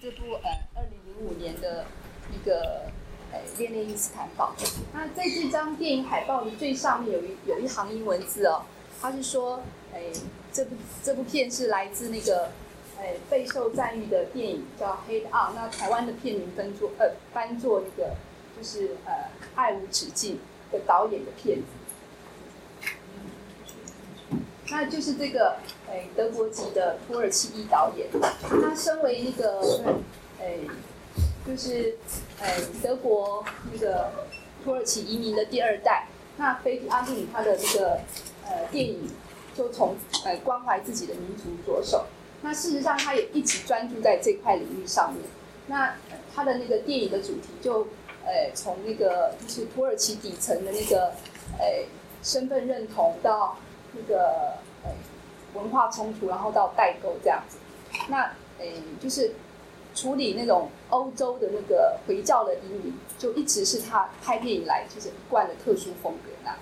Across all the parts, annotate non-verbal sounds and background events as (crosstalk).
这部呃二零零五年的一个呃《恋恋伊斯坦堡》，那在这张电影海报的最上面有一有一行英文字哦，它是说，哎，这部这部片是来自那个哎备受赞誉的电影叫《Head On》，那台湾的片名分作呃翻作那个就是呃爱无止境的导演的片子。那就是这个，诶，德国籍的土耳其裔导演，他身为那个，诶，就是，诶，德国那个土耳其移民的第二代。那菲迪阿丁他的这个，呃，电影就从，呃，关怀自己的民族着手。那事实上，他也一直专注在这块领域上面。那他的那个电影的主题就，呃，从那个就是土耳其底层的那个，诶，身份认同到。那个诶文化冲突，然后到代沟这样子，那诶就是处理那种欧洲的那个回教的移民，就一直是他拍电影来就是一贯的特殊风格那。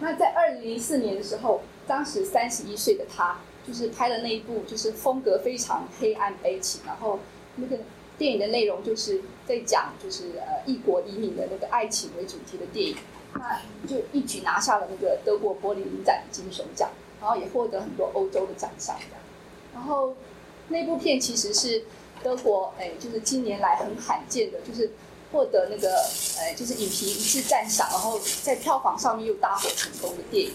那在二零零四年的时候，当时三十一岁的他，就是拍了那一部就是风格非常黑暗悲情，然后那个电影的内容就是在讲就是呃异国移民的那个爱情为主题的电影。那就一举拿下了那个德国柏林影展的金熊奖，然后也获得很多欧洲的奖项。然后那部片其实是德国哎，就是近年来很罕见的，就是获得那个哎，就是影评一致赞赏，然后在票房上面又大火成功的电影。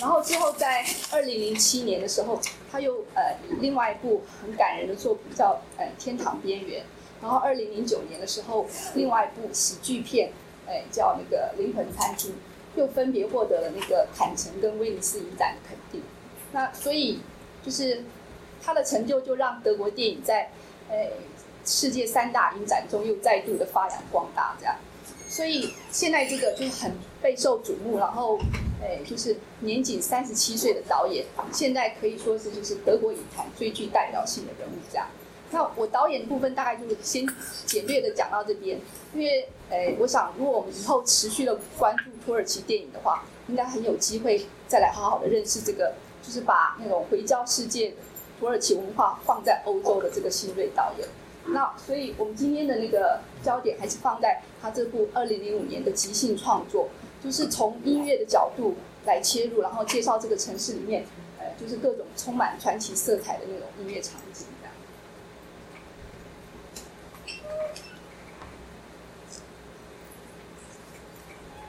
然后之后在二零零七年的时候，他又呃另外一部很感人的作品叫呃《天堂边缘》。然后二零零九年的时候，另外一部喜剧片。哎，叫那个灵魂餐厅，又分别获得了那个坦诚跟威尼斯影展的肯定。那所以就是他的成就，就让德国电影在哎世界三大影展中又再度的发扬光大。这样，所以现在这个就很备受瞩目，然后哎就是年仅三十七岁的导演，现在可以说是就是德国影坛最具代表性的人物。这样。那我导演的部分大概就是先简略的讲到这边，因为，诶，我想如果我们以后持续的关注土耳其电影的话，应该很有机会再来好好的认识这个，就是把那种回教世界土耳其文化放在欧洲的这个新锐导演。那所以我们今天的那个焦点还是放在他这部二零零五年的即兴创作，就是从音乐的角度来切入，然后介绍这个城市里面，呃，就是各种充满传奇色彩的那种音乐场景。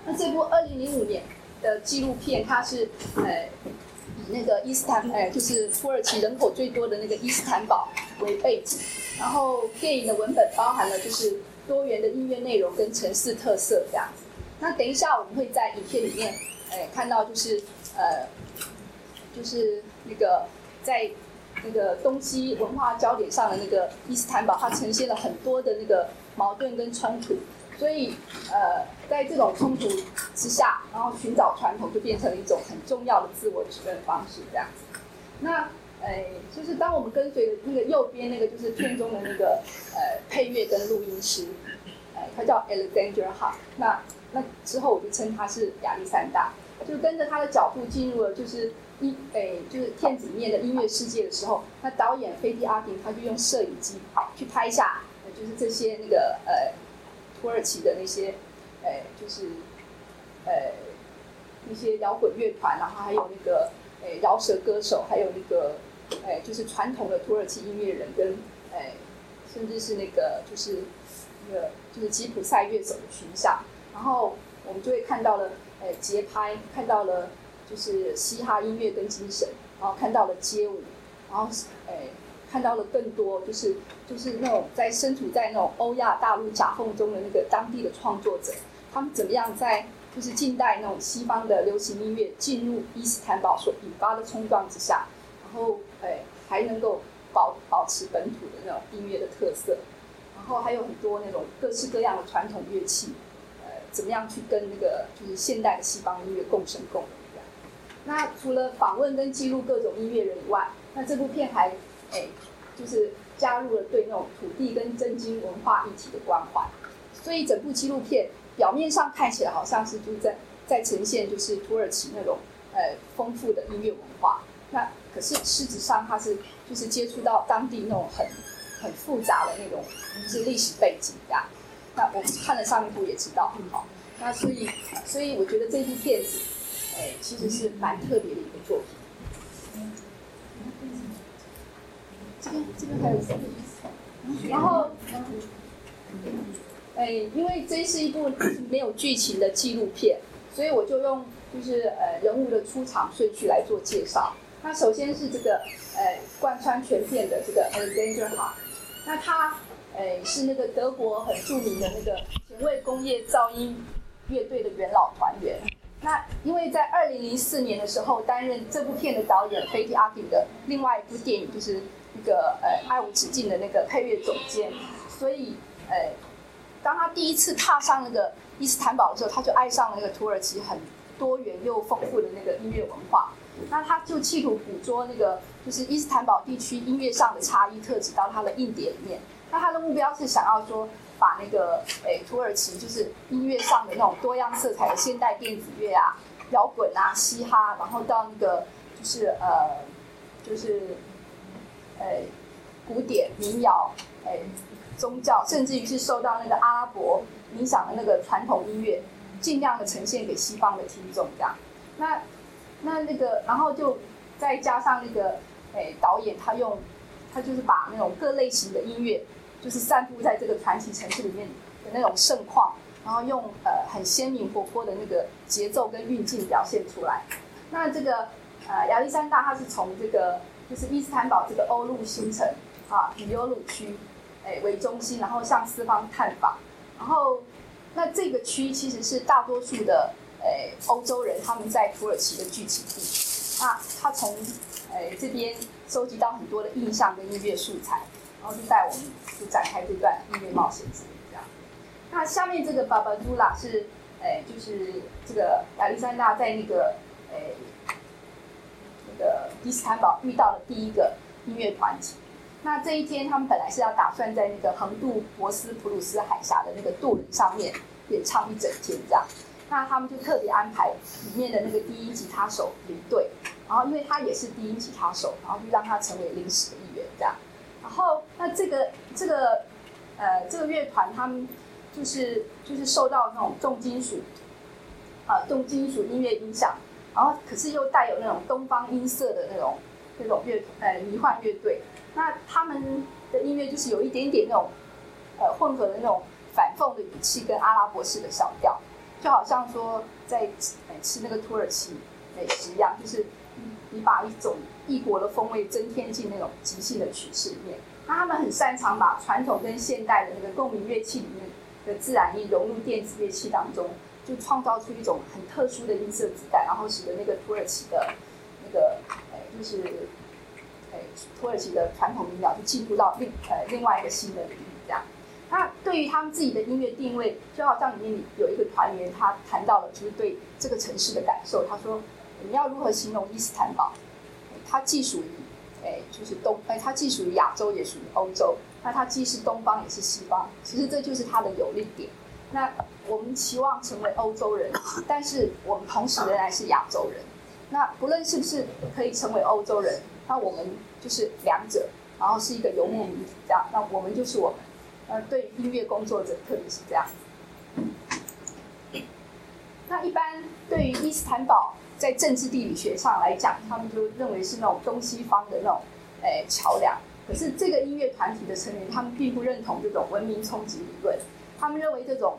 那这部二零零五年的纪录片，它是呃以那个伊斯坦呃就是土耳其人口最多的那个伊斯坦堡为背景，然后电影的文本包含了就是多元的音乐内容跟城市特色这样。那等一下我们会在影片里面哎看到就是呃就是那个在那个东西文化焦点上的那个伊斯坦堡，它呈现了很多的那个矛盾跟冲突。所以，呃，在这种冲突之下，然后寻找传统就变成了一种很重要的自我指认方式，这样子。那，哎，就是当我们跟随那个右边那个，就是片中的那个呃配乐跟录音师，哎，他叫 Alexander Ha。那那之后我就称他是亚历山大，就跟着他的脚步进入了就是一哎就是片子里面的音乐世界的时候，那导演菲迪阿丁他就用摄影机去拍下，就是这些那个呃。土耳其的那些，诶，就是，呃，一些摇滚乐团，然后还有那个，诶，饶舌歌手，还有那个，诶，就是传统的土耳其音乐人，跟，诶，甚至是那个，就是那个，就是吉普赛乐手的群像，然后我们就会看到了，诶，节拍，看到了，就是嘻哈音乐跟精神，然后看到了街舞，然后，诶。看到了更多，就是就是那种在身处在那种欧亚大陆夹缝中的那个当地的创作者，他们怎么样在就是近代那种西方的流行音乐进入伊斯坦堡所引发的冲撞之下，然后哎还能够保保持本土的那种音乐的特色，然后还有很多那种各式各样的传统乐器，呃怎么样去跟那个就是现代的西方音乐共生共荣。那除了访问跟记录各种音乐人以外，那这部片还。哎，就是加入了对那种土地跟真经文化一体的关怀，所以整部纪录片表面上看起来好像是就在在呈现就是土耳其那种呃丰富的音乐文化，那可是事实上它是就是接触到当地那种很很复杂的那种是历史背景的。那我们看了上面部也知道，好，那所以所以我觉得这部片子，哎，其实是蛮特别的一个作品。这边这边还有四个意思？然后，哎，因为这是一部没有剧情的纪录片，所以我就用就是呃人物的出场顺序来做介绍。那首先是这个呃贯穿全片的这个 Alexander h a 那他。哎，是那个德国很著名的那个前卫工业噪音乐队的元老团员。那因为在二零零四年的时候担任这部片的导演 Betty a r k i n 的另外一部电影就是那个呃《爱无止境》的那个配乐总监，所以呃，当他第一次踏上那个伊斯坦堡的时候，他就爱上了那个土耳其很多元又丰富的那个音乐文化。那他就企图捕捉那个就是伊斯坦堡地区音乐上的差异特质到他的硬碟里面。那他的目标是想要说，把那个诶土耳其就是音乐上的那种多样色彩的现代电子乐啊、摇滚啊、嘻哈，然后到那个就是呃就是古典民谣、宗教，甚至于是受到那个阿拉伯影响的那个传统音乐，尽量的呈现给西方的听众这样。那那那个然后就再加上那个导演他用他就是把那种各类型的音乐。就是散布在这个传奇城市里面的那种盛况，然后用呃很鲜明活泼的那个节奏跟运镜表现出来。那这个呃亚历山大，他是从这个就是伊斯坦堡这个欧陆新城啊以欧鲁区哎为中心，然后向四方探访。然后那这个区其实是大多数的诶欧洲人他们在土耳其的聚集地。那他从诶这边收集到很多的印象跟音乐素材。然后就带我们就展开这段音乐冒险之旅，这样。那下面这个巴巴杜拉是，诶，就是这个亚历山大在那个，诶，那个伊斯坦堡遇到了第一个音乐团体。那这一天他们本来是要打算在那个横渡博斯普鲁斯海峡的那个渡轮上面演唱一整天这样。那他们就特别安排里面的那个低音吉他手领队，然后因为他也是低音吉他手，然后就让他成为临时的一员这样。然后，那这个这个呃，这个乐团他们就是就是受到那种重金属啊重金属音乐影响，然后可是又带有那种东方音色的那种那种乐呃迷幻乐队。那他们的音乐就是有一点点那种呃混合的那种反讽的语气跟阿拉伯式的小调，就好像说在吃那个土耳其美食一样，就是你把一种。异国的风味增添进那种即兴的曲式里面，那他们很擅长把传统跟现代的那个共鸣乐器里面的自然音融入电子乐器当中，就创造出一种很特殊的音色子弹，然后使得那个土耳其的那个呃就是呃土耳其的传统民谣就进入到另呃另外一个新的领域这样。那对于他们自己的音乐定位，就好像里面有一个团员他谈到了就是对这个城市的感受，他说你要如何形容伊斯坦堡？它既属于，哎，就是东，哎，它既属于亚洲，也属于欧洲。那它既是东方，也是西方。其实这就是它的有利点。那我们期望成为欧洲人，(laughs) 但是我们同时仍然是亚洲人。那不论是不是可以成为欧洲人，那我们就是两者，然后是一个游牧民族这样。那我们就是我们。呃，对音乐工作者，特别是这样。那一般对于伊斯坦堡。在政治地理学上来讲，他们就认为是那种东西方的那种诶桥梁。可是这个音乐团体的成员，他们并不认同这种文明冲击理论。他们认为这种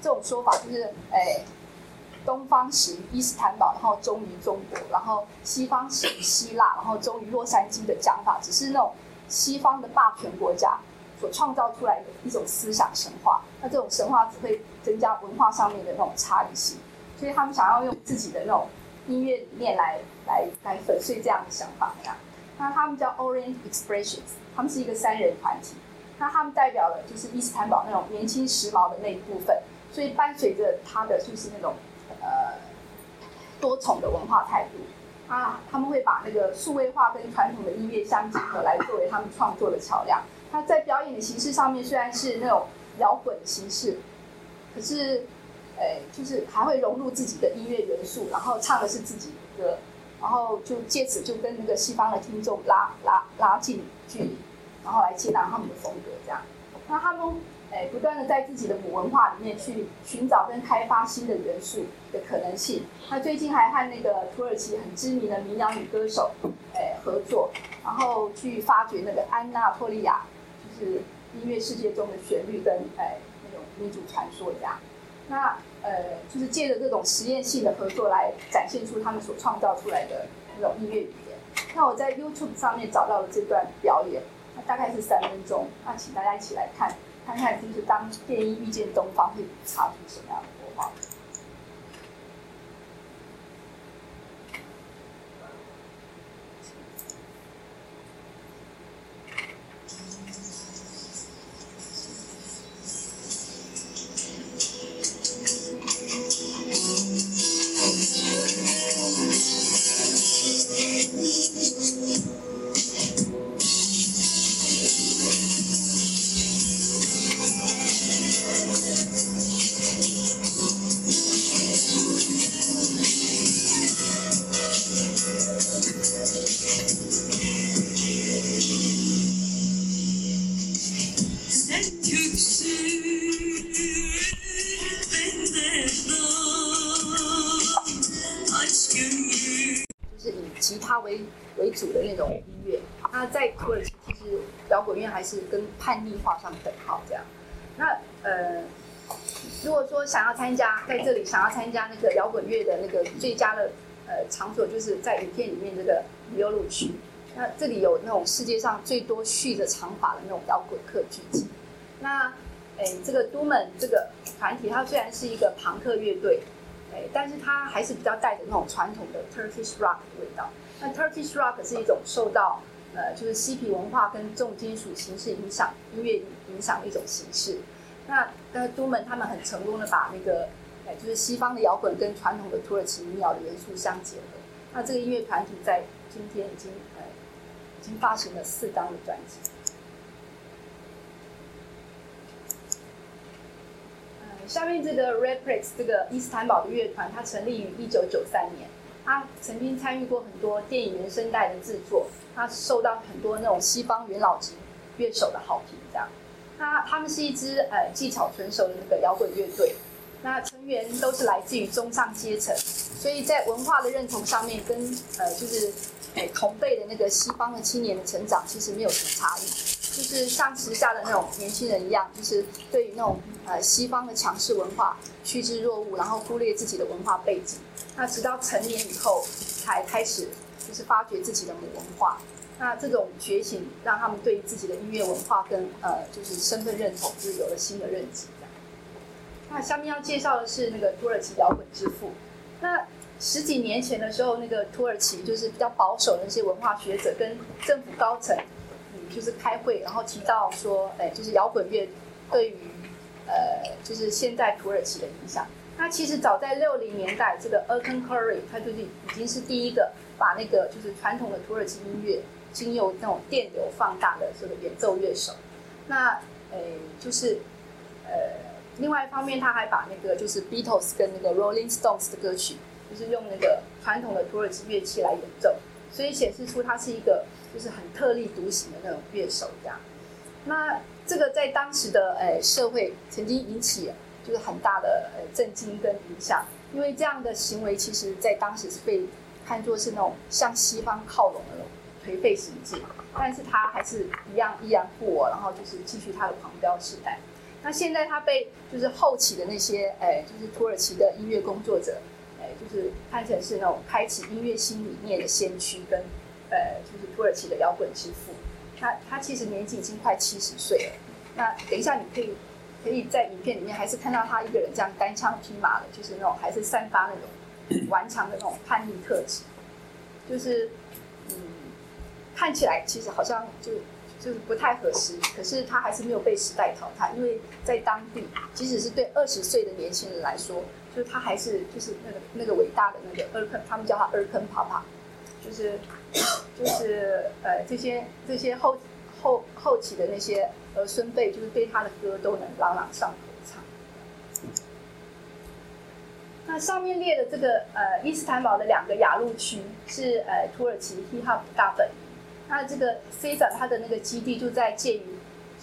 这种说法就是诶东方始于伊斯坦堡，然后终于中国，然后西方始于希腊，然后终于洛杉矶的讲法，只是那种西方的霸权国家所创造出来的一种思想神话。那这种神话只会增加文化上面的那种差异性，所以他们想要用自己的那种。音乐理念来来来粉碎这样的想法。那他们叫 Orient Expressions，他们是一个三人团体。那他们代表了就是伊斯坦堡那种年轻时髦的那一部分，所以伴随着他的就是那种呃多重的文化态度啊。他们会把那个数位化跟传统的音乐相结合，来作为他们创作的桥梁。他在表演的形式上面虽然是那种摇滚形式，可是。哎，就是还会融入自己的音乐元素，然后唱的是自己的歌，然后就借此就跟那个西方的听众拉拉拉近距离。然后来接纳他们的风格这样。那他们哎不断的在自己的母文化里面去寻找跟开发新的元素的可能性。他最近还和那个土耳其很知名的民谣女歌手哎合作，然后去发掘那个安娜托利亚，就是音乐世界中的旋律跟哎那种民族传说这样。那呃，就是借着这种实验性的合作来展现出他们所创造出来的那种音乐语言。那我在 YouTube 上面找到了这段表演。大概是三分钟，那请大家一起来看，看看就是当电音遇见东方会擦出什么样的火花。是跟叛逆画上等号这样。那呃，如果说想要参加在这里想要参加那个摇滚乐的那个最佳的呃场所，就是在影片里面这个游路区。那这里有那种世界上最多蓄着长发的那种摇滚客聚集。那哎，这个都门这个团体，它虽然是一个朋克乐队，哎，但是它还是比较带着那种传统的 Turkish rock 的味道。那 Turkish rock 是一种受到呃，就是嬉皮文化跟重金属形式影响音乐影响的一种形式。那呃，都门他们很成功的把那个，哎，就是西方的摇滚跟传统的土耳其民谣的元素相结合。那这个音乐团体在今天已经呃，已经发行了四张的专辑。下面这个 Red p r i x 这个伊斯坦堡的乐团，它成立于一九九三年。他曾经参与过很多电影原声带的制作，他受到很多那种西方元老级乐手的好评。这样，他他们是一支呃技巧纯熟的那个摇滚乐队，那成员都是来自于中上阶层，所以在文化的认同上面跟呃就是诶同辈的那个西方的青年的成长其实没有什么差异，就是像时下的那种年轻人一样，就是对于那种呃西方的强势文化趋之若鹜，然后忽略自己的文化背景。那直到成年以后，才开始就是发掘自己的母文化。那这种觉醒，让他们对自己的音乐文化跟呃，就是身份认同，就是有了新的认知。那下面要介绍的是那个土耳其摇滚之父。那十几年前的时候，那个土耳其就是比较保守的那些文化学者跟政府高层，嗯，就是开会，然后提到说，哎，就是摇滚乐对于呃，就是现在土耳其的影响。那其实早在六零年代，这个 Erkan Koray 他就是已经是第一个把那个就是传统的土耳其音乐经由那种电流放大的这个演奏乐手。那诶，就是呃，另外一方面，他还把那个就是 Beatles 跟那个 Rolling Stones 的歌曲，就是用那个传统的土耳其乐器来演奏，所以显示出他是一个就是很特立独行的那种乐手这样。那这个在当时的诶社会曾经引起。就是很大的呃震惊跟影响，因为这样的行为其实在当时是被看作是那种向西方靠拢的那种颓废行径，但是他还是一样依然故我，然后就是继续他的狂飙时代。那现在他被就是后起的那些哎，就是土耳其的音乐工作者，哎，就是看成是那种开启音乐新理念的先驱，跟呃，就是土耳其的摇滚之父。他他其实年纪已经快七十岁了。那等一下你可以。可以在影片里面还是看到他一个人这样单枪匹马的，就是那种还是散发那种 (clears throat) 顽强的那种叛逆特质，就是嗯，看起来其实好像就就是不太合适，可是他还是没有被时代淘汰，因为在当地，即使是对二十岁的年轻人来说，就是他还是就是那个那个伟大的那个尔肯，他们叫他尔肯帕帕，就是就是呃这些这些后后后期的那些。儿孙辈就是对他的歌都能朗朗上口唱。那上面列的这个呃伊斯坦堡的两个雅路区是呃土耳其 hip hop 大本营，那这个 c a 它的那个基地就在介于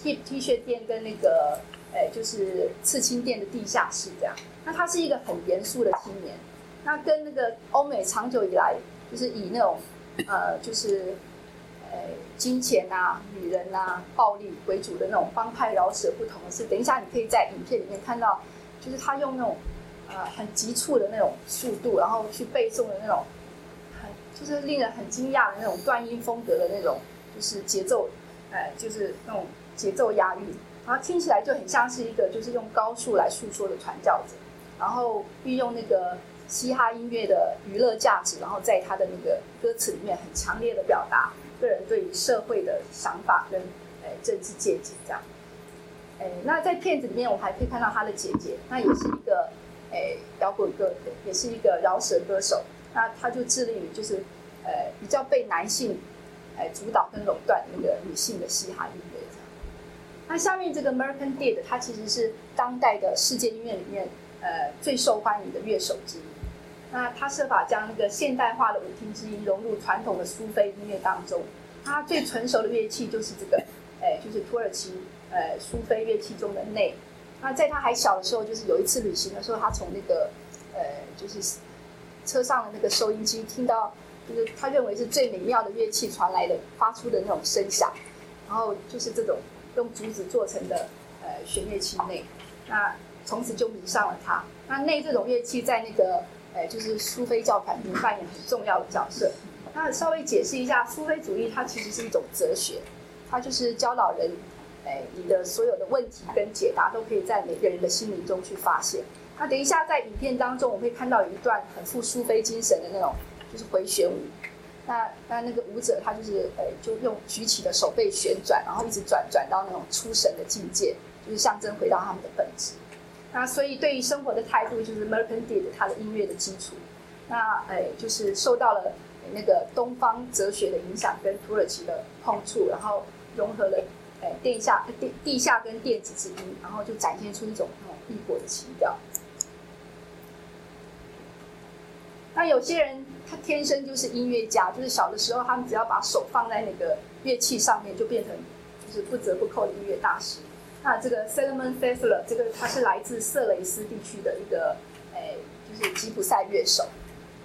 Hip T 恤店跟那个诶就是刺青店的地下室这样。那他是一个很严肃的青年，那跟那个欧美长久以来就是以那种呃就是呃金钱啊、女人啊、暴力为主的那种帮派饶舌不同的是，等一下你可以在影片里面看到，就是他用那种呃很急促的那种速度，然后去背诵的那种很就是令人很惊讶的那种断音风格的那种就是节奏，呃就是那种节奏押韵，然后听起来就很像是一个就是用高速来诉说的传教者。然后运用那个嘻哈音乐的娱乐价值，然后在他的那个歌词里面很强烈的表达个人对于社会的想法跟诶政治见解这样。诶，那在片子里面我还可以看到他的姐姐，那也是一个诶摇滚歌，也是一个饶舌歌手。那他就致力于就是呃比较被男性诶主导跟垄断那个女性的嘻哈音乐。那下面这个 American Did，它其实是当代的世界音乐里面。呃，最受欢迎的乐手之一。那他设法将那个现代化的舞厅之音融入传统的苏菲音乐当中。他最成熟的乐器就是这个，(laughs) 哎，就是土耳其呃苏菲乐器中的内。那在他还小的时候，就是有一次旅行的时候，他从那个呃，就是车上的那个收音机听到，就是他认为是最美妙的乐器传来的发出的那种声响。然后就是这种用竹子做成的呃弦乐器内。那从此就迷上了它。那内这种乐器在那个，哎，就是苏菲教团里面扮演很重要的角色。那稍微解释一下，苏菲主义它其实是一种哲学，它就是教导人，哎，你的所有的问题跟解答都可以在每个人的心灵中去发现。那等一下在影片当中，我们会看到有一段很富苏菲精神的那种，就是回旋舞。那那那个舞者他就是，哎，就用举起的手背旋转，然后一直转转到那种出神的境界，就是象征回到他们的本质。那所以对于生活的态度就是 Mercantil 他的音乐的基础。那哎就是受到了那个东方哲学的影响跟土耳其的碰触，然后融合了哎地下地地下跟电子之音，然后就展现出一种那种异国的情调。那有些人他天生就是音乐家，就是小的时候他们只要把手放在那个乐器上面，就变成就是不折不扣的音乐大师。那这个 Salomon f e s l e r 这个他是来自色雷斯地区的一个诶，就是吉普赛乐手。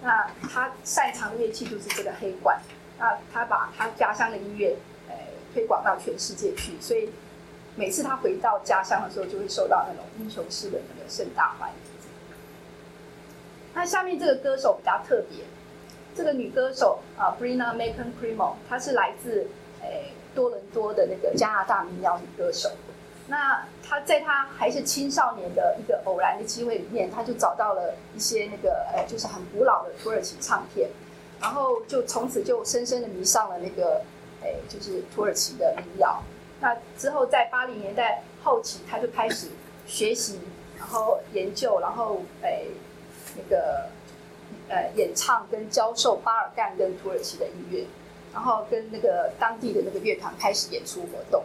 那他擅长的乐器就是这个黑管。那他把他家乡的音乐诶推广到全世界去，所以每次他回到家乡的时候，就会受到那种英雄式的那个盛大欢迎。那下面这个歌手比较特别，这个女歌手啊，Brina Macon Primo，她是来自诶多伦多的那个加拿大民谣女歌手。那他在他还是青少年的一个偶然的机会里面，他就找到了一些那个呃，就是很古老的土耳其唱片，然后就从此就深深的迷上了那个诶，就是土耳其的民谣。那之后在八零年代后期，他就开始学习，然后研究，然后诶那个呃演唱跟教授巴尔干跟土耳其的音乐，然后跟那个当地的那个乐团开始演出活动。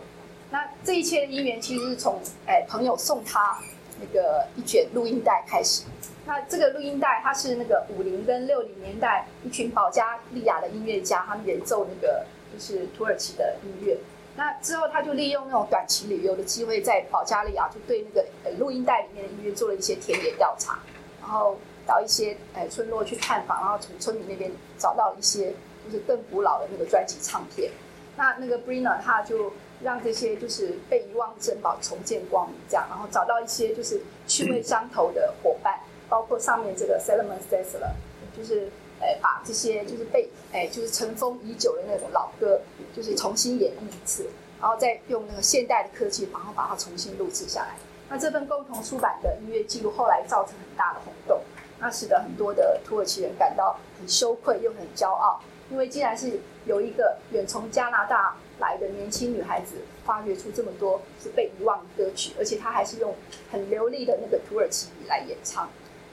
这一切的因缘其实是从哎朋友送他那个一卷录音带开始。那这个录音带它是那个五零跟六零年代一群保加利亚的音乐家他们演奏那个就是土耳其的音乐。那之后他就利用那种短期旅游的机会，在保加利亚就对那个呃录音带里面的音乐做了一些田野调查，然后到一些哎村落去探访，然后从村民那边找到一些就是更古老的那个专辑唱片。那那个 Brina 他就。让这些就是被遗忘的珍宝重见光明，这样，然后找到一些就是趣味相投的伙伴，包括上面这个 Salomon s e s l e r 就是哎把这些就是被哎就是尘封已久的那种老歌，就是重新演绎一次，然后再用那个现代的科技，然后把它重新录制下来。那这份共同出版的音乐记录后来造成很大的轰动，那使得很多的土耳其人感到很羞愧又很骄傲，因为既然是有一个远从加拿大。来的年轻女孩子发掘出这么多是被遗忘的歌曲，而且她还是用很流利的那个土耳其语来演唱。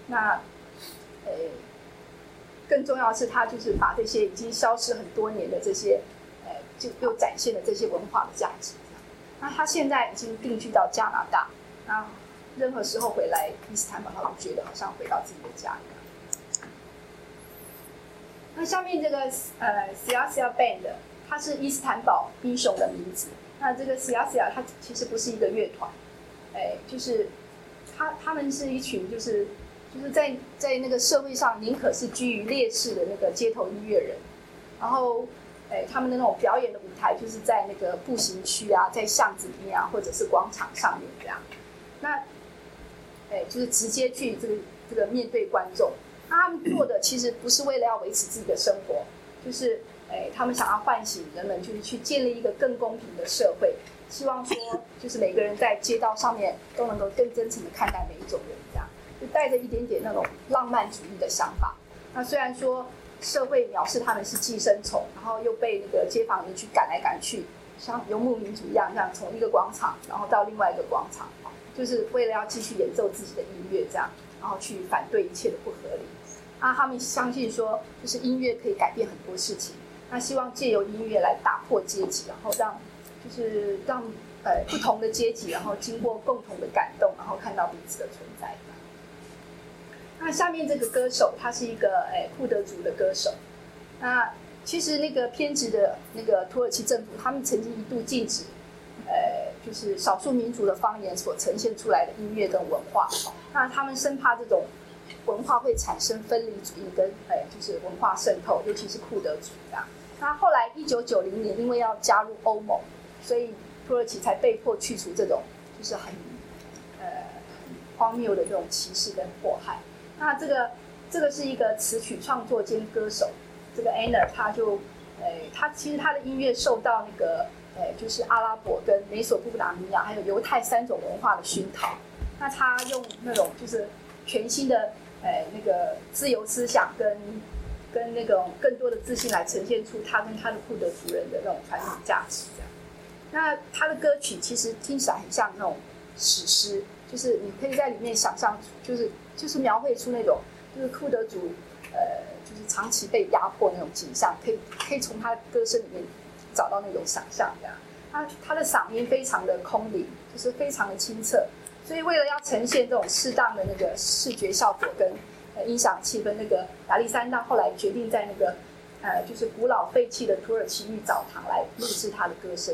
那，呃，更重要的是，她就是把这些已经消失很多年的这些，呃，就又展现了这些文化的价值。那她现在已经定居到加拿大，那任何时候回来伊斯坦堡，她都觉得好像回到自己的家一样。那下面这个呃 s i a s i a Band。它是伊斯坦堡英雄的名字。那这个 Siasia 它其实不是一个乐团，哎，就是他他们是一群就是就是在在那个社会上宁可是居于劣势的那个街头音乐人，然后哎他们的那种表演的舞台就是在那个步行区啊，在巷子里面啊，或者是广场上面这样。那哎就是直接去这个这个面对观众。他们做的其实不是为了要维持自己的生活，就是。哎，他们想要唤醒人们，就是去建立一个更公平的社会，希望说，就是每个人在街道上面都能够更真诚的看待每一种人，这样就带着一点点那种浪漫主义的想法。那虽然说社会藐视他们是寄生虫，然后又被那个街坊邻居赶来赶去，像游牧民族一样，这样从一个广场然后到另外一个广场，就是为了要继续演奏自己的音乐，这样然后去反对一切的不合理。啊，他们相信说，就是音乐可以改变很多事情。他希望借由音乐来打破阶级，然后让就是让呃不同的阶级，然后经过共同的感动，然后看到彼此的存在。那下面这个歌手，他是一个诶库德族的歌手。那其实那个偏执的那个土耳其政府，他们曾经一度禁止呃就是少数民族的方言所呈现出来的音乐跟文化。那他们生怕这种文化会产生分离主义跟诶就是文化渗透，尤其是库德族这样。那后来，一九九零年，因为要加入欧盟，所以土耳其才被迫去除这种就是很呃荒谬的这种歧视跟迫害。那这个这个是一个词曲创作兼歌手，这个 Anna 他就诶，他其实他的音乐受到那个诶，就是阿拉伯跟美索不达米亚还有犹太三种文化的熏陶。那他用那种就是全新的诶那个自由思想跟。跟那种更多的自信来呈现出他跟他的库德族人的那种传统价值，这样。那他的歌曲其实听起来很像那种史诗，就是你可以在里面想象，就是就是描绘出那种就是库德族呃，就是长期被压迫那种景象，可以可以从他的歌声里面找到那种想象，这样。他他的嗓音非常的空灵，就是非常的清澈，所以为了要呈现这种适当的那个视觉效果跟。音响气氛，那个达利山大后来决定在那个，呃，就是古老废弃的土耳其浴澡堂来录制他的歌声。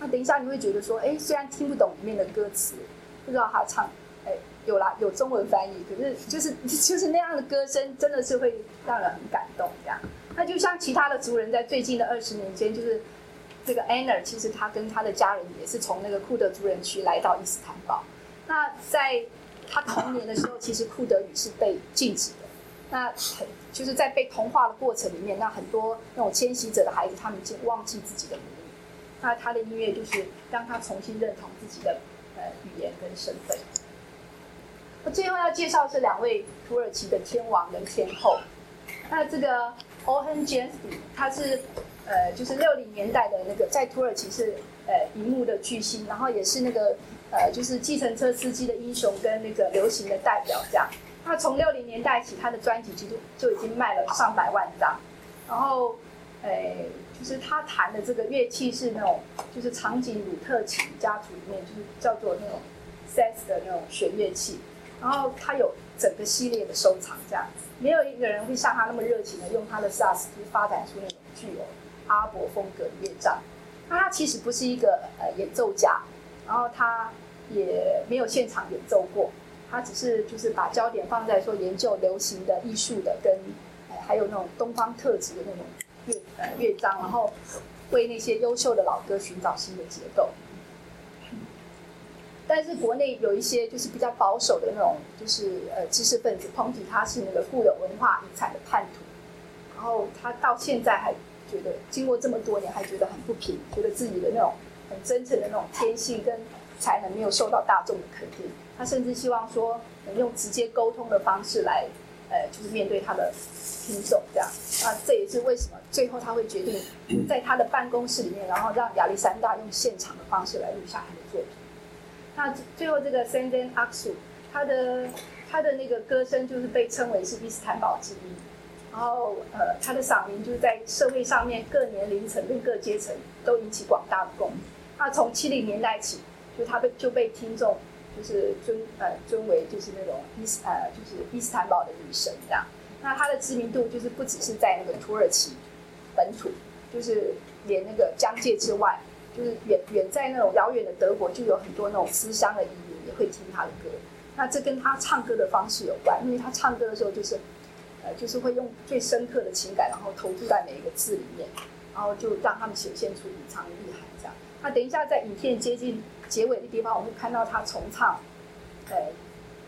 那等一下你会觉得说，哎，虽然听不懂里面的歌词，不知道他唱，哎，有啦，有中文翻译，可是就是就是那样的歌声，真的是会让人很感动这样。那就像其他的族人在最近的二十年间，就是这个 Anna，其实他跟他的家人也是从那个库德族人区来到伊斯坦堡。那在他童年的时候，其实库德语是被禁止的。那很就是在被同化的过程里面，那很多那种迁徙者的孩子，他们已经忘记自己的母语。那他的音乐就是让他重新认同自己的呃语言跟身份。我最后要介绍这两位土耳其的天王跟天后。那这个 Ohen j a n s i 他是呃就是六零年代的那个在土耳其是呃荧幕的巨星，然后也是那个。呃，就是计程车司机的英雄跟那个流行的代表这样。那从六零年代起，他的专辑其实就已经卖了上百万张。然后，诶，就是他弹的这个乐器是那种，就是长颈鲁特琴家族里面就是叫做那种 sax 的那种弦乐器。然后他有整个系列的收藏这样子，没有一个人会像他那么热情的用他的萨斯去发展出那种具有阿伯风格的乐章。那他其实不是一个呃演奏家，然后他。也没有现场演奏过，他只是就是把焦点放在说研究流行的艺术的跟，呃还有那种东方特质的那种乐呃乐章，然后为那些优秀的老歌寻找新的结构。但是国内有一些就是比较保守的那种，就是呃知识分子抨击他是那个固有文化遗产的叛徒，然后他到现在还觉得经过这么多年还觉得很不平，觉得自己的那种很真诚的那种天性跟。才能没有受到大众的肯定，他甚至希望说能用直接沟通的方式来，呃，就是面对他的听众这样。那这也是为什么最后他会决定 (clears throat) 在他的办公室里面，然后让亚历山大用现场的方式来录下他的作品。那最后这个 Senden Aksu，他的他的那个歌声就是被称为是伊斯坦堡之音，然后呃，他的嗓音就是在社会上面各年龄层跟各阶层都引起广大的共鸣。那从七零年代起。就他被就被听众就是尊呃尊为就是那种伊斯呃就是伊斯坦堡的女神这样，那她的知名度就是不只是在那个土耳其本土，就是连那个疆界之外，就是远远在那种遥远的德国，就有很多那种思乡的移民也会听他的歌。那这跟他唱歌的方式有关，因为他唱歌的时候就是，呃，就是会用最深刻的情感，然后投注在每一个字里面，然后就让他们显现出隐藏的意涵。这样，那等一下在影片接近结尾的地方，我们会看到他重唱，呃，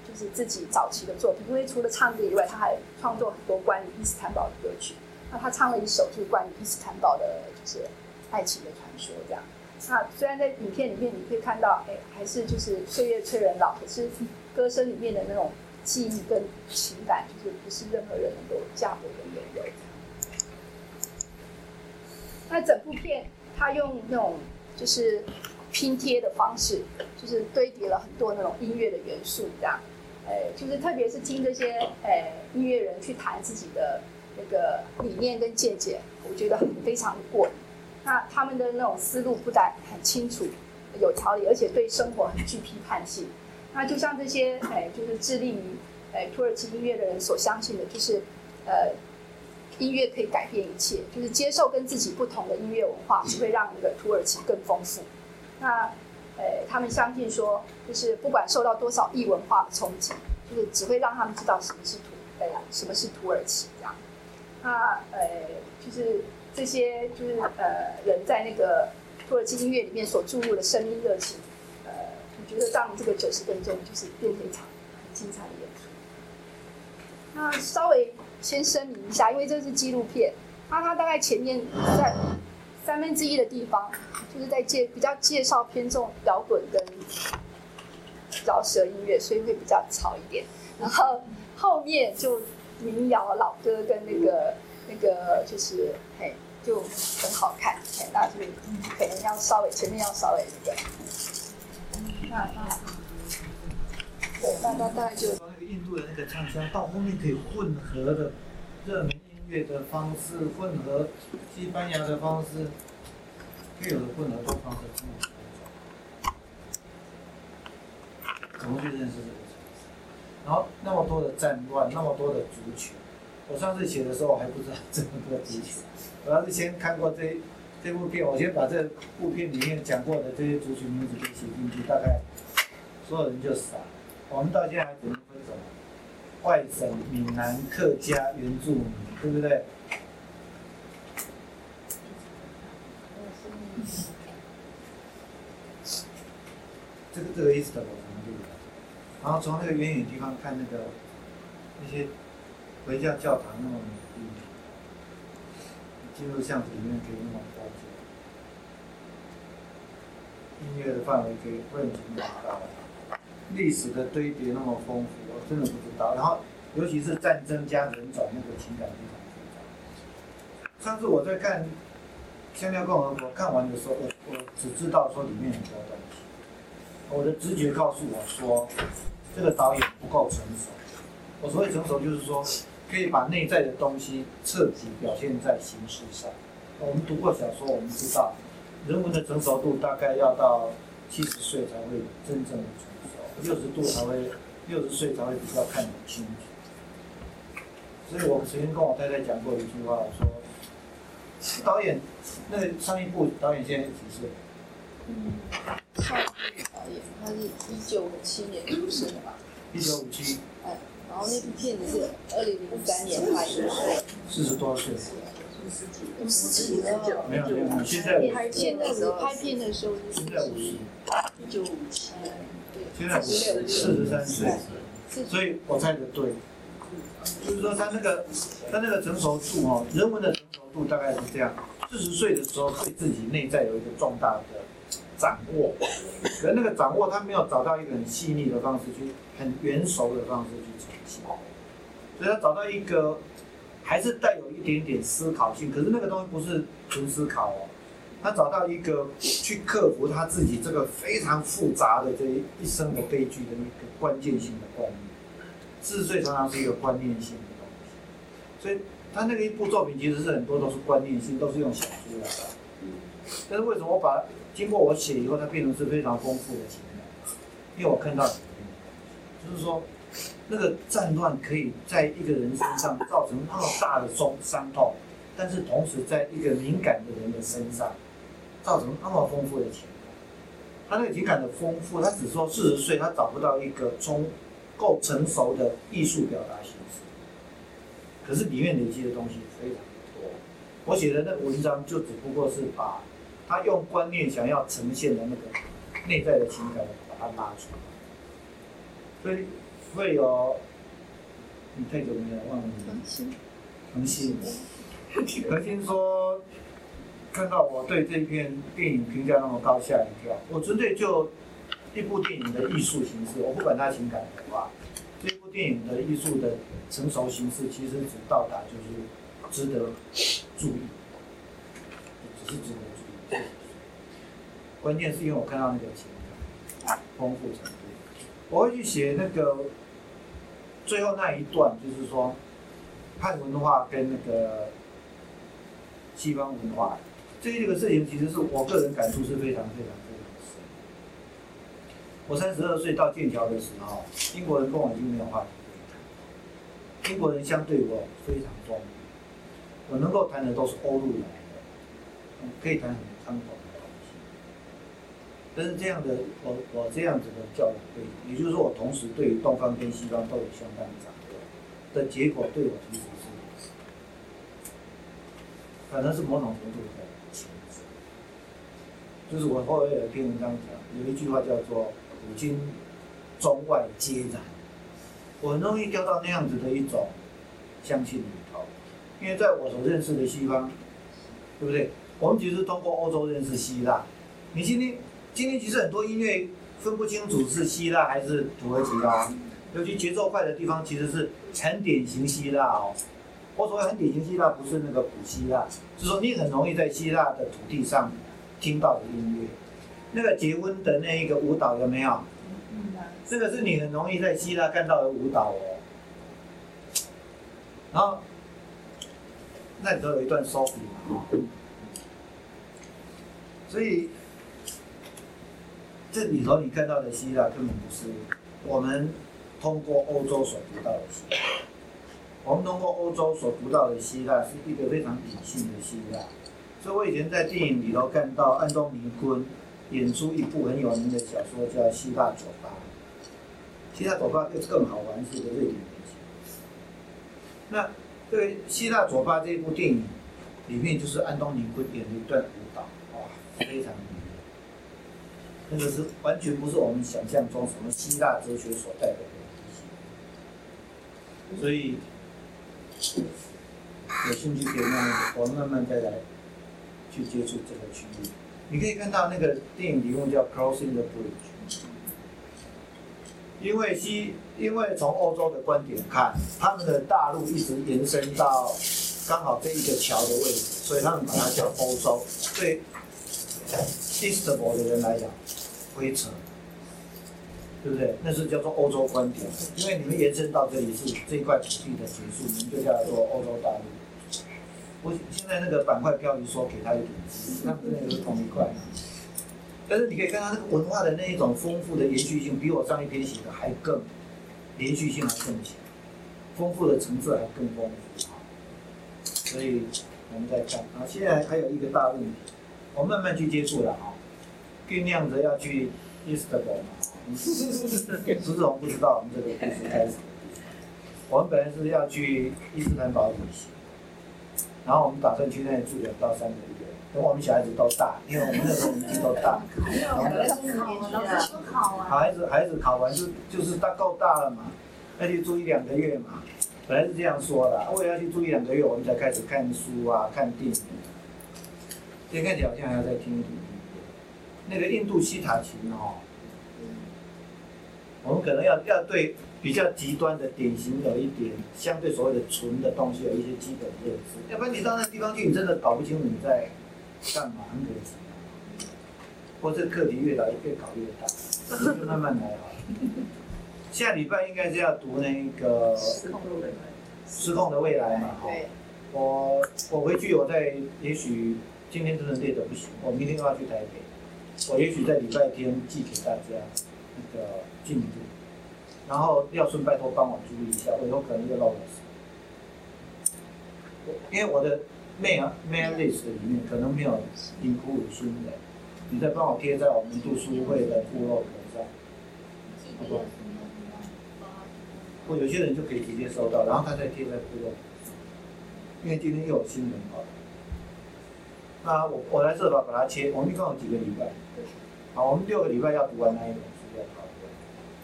就是自己早期的作品。因为除了唱歌以外，他还创作很多关于伊斯坦堡的歌曲。那他唱了一首就是关于伊斯坦堡的，就是爱情的传说这样。那虽然在影片里面你可以看到，哎，还是就是岁月催人老，可是。歌声里面的那种记忆跟情感，就是不是任何人能够驾驭的拥有。那整部片，他用那种就是拼贴的方式，就是堆叠了很多那种音乐的元素，这样，哎，就是特别是听这些哎音乐人去谈自己的那个理念跟见解，我觉得很非常的过瘾。那他们的那种思路不但很清楚、有条理，而且对生活很具批判性。那就像这些，哎，就是致力于，哎，土耳其音乐的人所相信的，就是，呃，音乐可以改变一切，就是接受跟自己不同的音乐文化，只会让那个土耳其更丰富。那，呃，他们相信说，就是不管受到多少异文化的冲击，就是只会让他们知道什么是土，哎，什么是土耳其这样。那，呃，就是这些，就是呃，人在那个土耳其音乐里面所注入的声音热情。呃，我觉得让这个九十分钟就是变成一场很精彩的演出。那稍微先声明一下，因为这是纪录片，那它大概前面在三分之一的地方，就是在介比较介绍偏重摇滚跟饶舌音乐，所以会比较吵一点。然后后面就民谣老歌跟那个那个就是嘿就很好看，那就可能要稍微前面要稍微那个。那那，对，大概大概就。那个印度的那个唱腔，到后面可以混合的热门乐的方式，混合西班牙的方式，具有的混合的方式，怎么去认识这个城市？然后那么多的战乱，那么多的族群，我上次写的时候还不知道这么多族群，我要是先看过这。这部片，我先把这部片里面讲过的这些族群名字给写进去，大概所有人就傻。我们到现在还只能分什么？外省、闽南、客家、原住民，对不对？这个这个意思的，我们对不对？然后从那个远远地方看那个那些回教教堂那么美丽，进入巷子里面可以那么。音乐的范围可以问题那么大，历史的堆叠那么丰富，我真的不知道。然后，尤其是战争加人种，那个情感非常复杂。上次我在看《香料共和国》看完的时候，我我只知道说里面很多东西，我的直觉告诉我说，这个导演不够成熟。我所谓成熟，就是说可以把内在的东西彻底表现在形式上。我们读过小说，我们知道。人文的成熟度大概要到七十岁才会真正的成熟，六十度才会，六十岁才会比较看得清楚。所以我曾经跟我太太讲过一句话，说导演那个上一部导演现在几岁？嗯，上一部导演他是一九五七年出生的吧？一九五七。哎，然后那部片子是二零零三年拍的。四十多岁。五十几了，没有没有，现在拍片的时候，拍片的时候是现在五十，一九五七，对，现在五十四十三岁，所以我猜的对，就是说他那个他那个成熟度哦，人文的成熟度大概是这样，四十岁的时候对自己内在有一个重大的掌握，可那个掌握他没有找到一个很细腻的方式去，很圆熟的方式去呈现，所以他找到一个。还是带有一点点思考性，可是那个东西不是纯思考哦。他找到一个去克服他自己这个非常复杂的这一生的悲剧的那个关键性的观念。四十岁常常是一个观念性的东西，所以他那个一部作品其实是很多都是观念性，都是用小说来的。但是为什么我把经过我写以后，它变成是非常丰富的情感？因为我看到，就是说。那个战乱可以在一个人身上造成那么大的伤伤痛，但是同时在一个敏感的人的身上，造成那么丰富的情感。他那个情感的丰富，他只说四十岁他找不到一个充够成熟的艺术表达形式，可是里面累积的东西非常多。我写的那个文章就只不过是把他用观念想要呈现的那个内在的情感把它拉出来，所以会有。你太久没有，忘了恒心。恒心，恒心说，看到我对这篇电影评价那么高，吓一跳。我纯粹就一部电影的艺术形式，我不管它情感的话，这部电影的艺术的成熟形式，其实只到达就是值得注意，只是值得注意。关键是因为我看到那个情感丰富程度，我会去写那个。最后那一段就是说，汉文化跟那个西方文化，这一个事情其实是我个人感触是非常非常非。我三十二岁到剑桥的时候，英国人跟我已经没有话题可以谈，英国人相对我非常重，我能够谈的都是欧陆来的，可以谈很宽广。但是这样的，我我这样子的教育背景，也就是说，我同时对于东方跟西方都有相当掌握的结果，对我其实是，可能是某种程度的牵制。就是我后来有一篇文章讲，有一句话叫做“古今中外皆然”，我很容易掉到那样子的一种相信里头，因为在我所认识的西方，对不对？我们其实通过欧洲认识希腊，你今天。今天其实很多音乐分不清楚是希腊还是土耳其哦，尤其节奏快的地方其实是很典型希腊哦。我所谓很典型希腊，不是那个古希腊，是说你很容易在希腊的土地上听到的音乐。那个结婚的那一个舞蹈有没有？这个是你很容易在希腊看到的舞蹈哦。然后那时候有一段 Sophie 嘛，所以。这里头你看到的希腊根本不是我们通过欧洲所读到的希腊。我们通过欧洲所读到的希腊是一个非常理性的希腊。所以我以前在电影里头看到安东尼昆演出一部很有名的小说叫《希腊酒吧》。希腊酒吧就更好玩，是一个瑞典明星。那这个《希腊酒吧》这部电影里面就是安东尼会演的一段舞蹈，哇，非常。那个是完全不是我们想象中什么希腊哲学所代表的东西，所以有兴趣可以慢慢，我们慢慢再来去接触这个区域。你可以看到那个电影题目叫《Crossing the Bridge》，因为西，因为从欧洲的观点看，他们的大陆一直延伸到刚好这一个桥的位置，所以他们把它叫欧洲。对。Eastable 的人来讲，灰尘，对不对？那是叫做欧洲观点，因为你们延伸到这里是这一块土地的结束，你们就叫做欧洲大陆。我现在那个板块标题说给他一点字，那个是同一块。但是你可以看到那个文化的那一种丰富的延续性，比我上一篇写的还更连续性还更强，丰富的层次还更丰富。所以我们再看啊，现在还有一个大问题。我慢慢去接触了啊，酝酿着要去伊斯特堡嘛。只是我们不知道我们这个故事开始。我们本来是要去伊斯坦堡旅行，然后我们打算去那里住两到三个月，等我们小孩子都大，因为我们那时候年纪都大。(laughs) 孩子孩子考完就就是大够大了嘛，那就住一两个月嘛。本来是这样说的，我也要去住一两个月，我们才开始看书啊，看电影。今天看起来好像还要再听一听，那个印度西塔琴哦，我们可能要要对比较极端的典型有一点相对所谓的纯的东西有一些基本认识，要不然你到那地方去，你真的搞不清楚你在干嘛，很可惜。或者课题越来越搞越大，就慢慢来好了。下礼拜应该是要读那个失控的未来，失控的未来嘛，哈。我我回去，我再也许。今天真的累得不行，我明天又要去台北，我也许在礼拜天寄给大家那个进度，然后廖顺拜托帮我注意一下，我以后可能又漏了什么。因为我的 mail mail list 里面可能没有 include 新人，你再帮我贴在我们读书会的部落格上，好不好？或有些人就可以直接收到，然后他再贴在部落格，因为今天又有新人跑来。那我我来这把把它切，我们一共有几个礼拜？好，我们六个礼拜要读完那一本书要考的。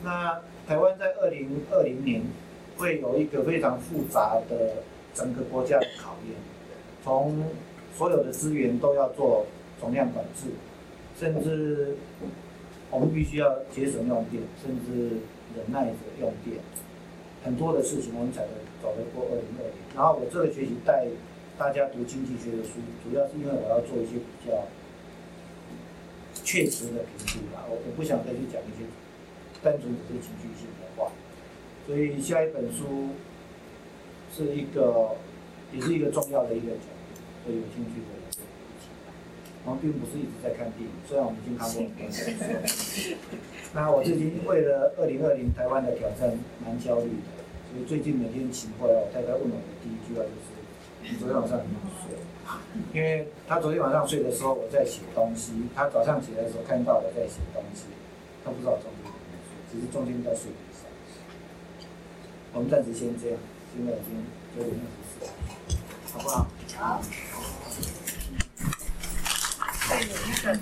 那台湾在二零二零年会有一个非常复杂的整个国家的考验，从所有的资源都要做总量管制，甚至我们必须要节省用电，甚至忍耐着用电，很多的事情我们才能走得过二零二零。然后我这个学期带大家读经济学的书，主要是因为我要做一些比较确实的评估吧，我我不想再去讲一些单纯只是情绪性的话，所以下一本书是一个也是一个重要的一个角度，所以有兴趣的人一起来。我们并不是一直在看电影，虽然我们已经看过很多。那我最近为了二零二零台湾的挑战蛮焦虑的，所以最近每天醒过来，我太太问我的第一句话就是：“你昨天晚上有没有睡？”因为他昨天晚上睡的时候我在写东西，他早上起来的时候看到我在写东西，他不知道怎么，只是中间在睡一下。我们暂时先这样，现在已经九点二十四，好不好？好。再有一个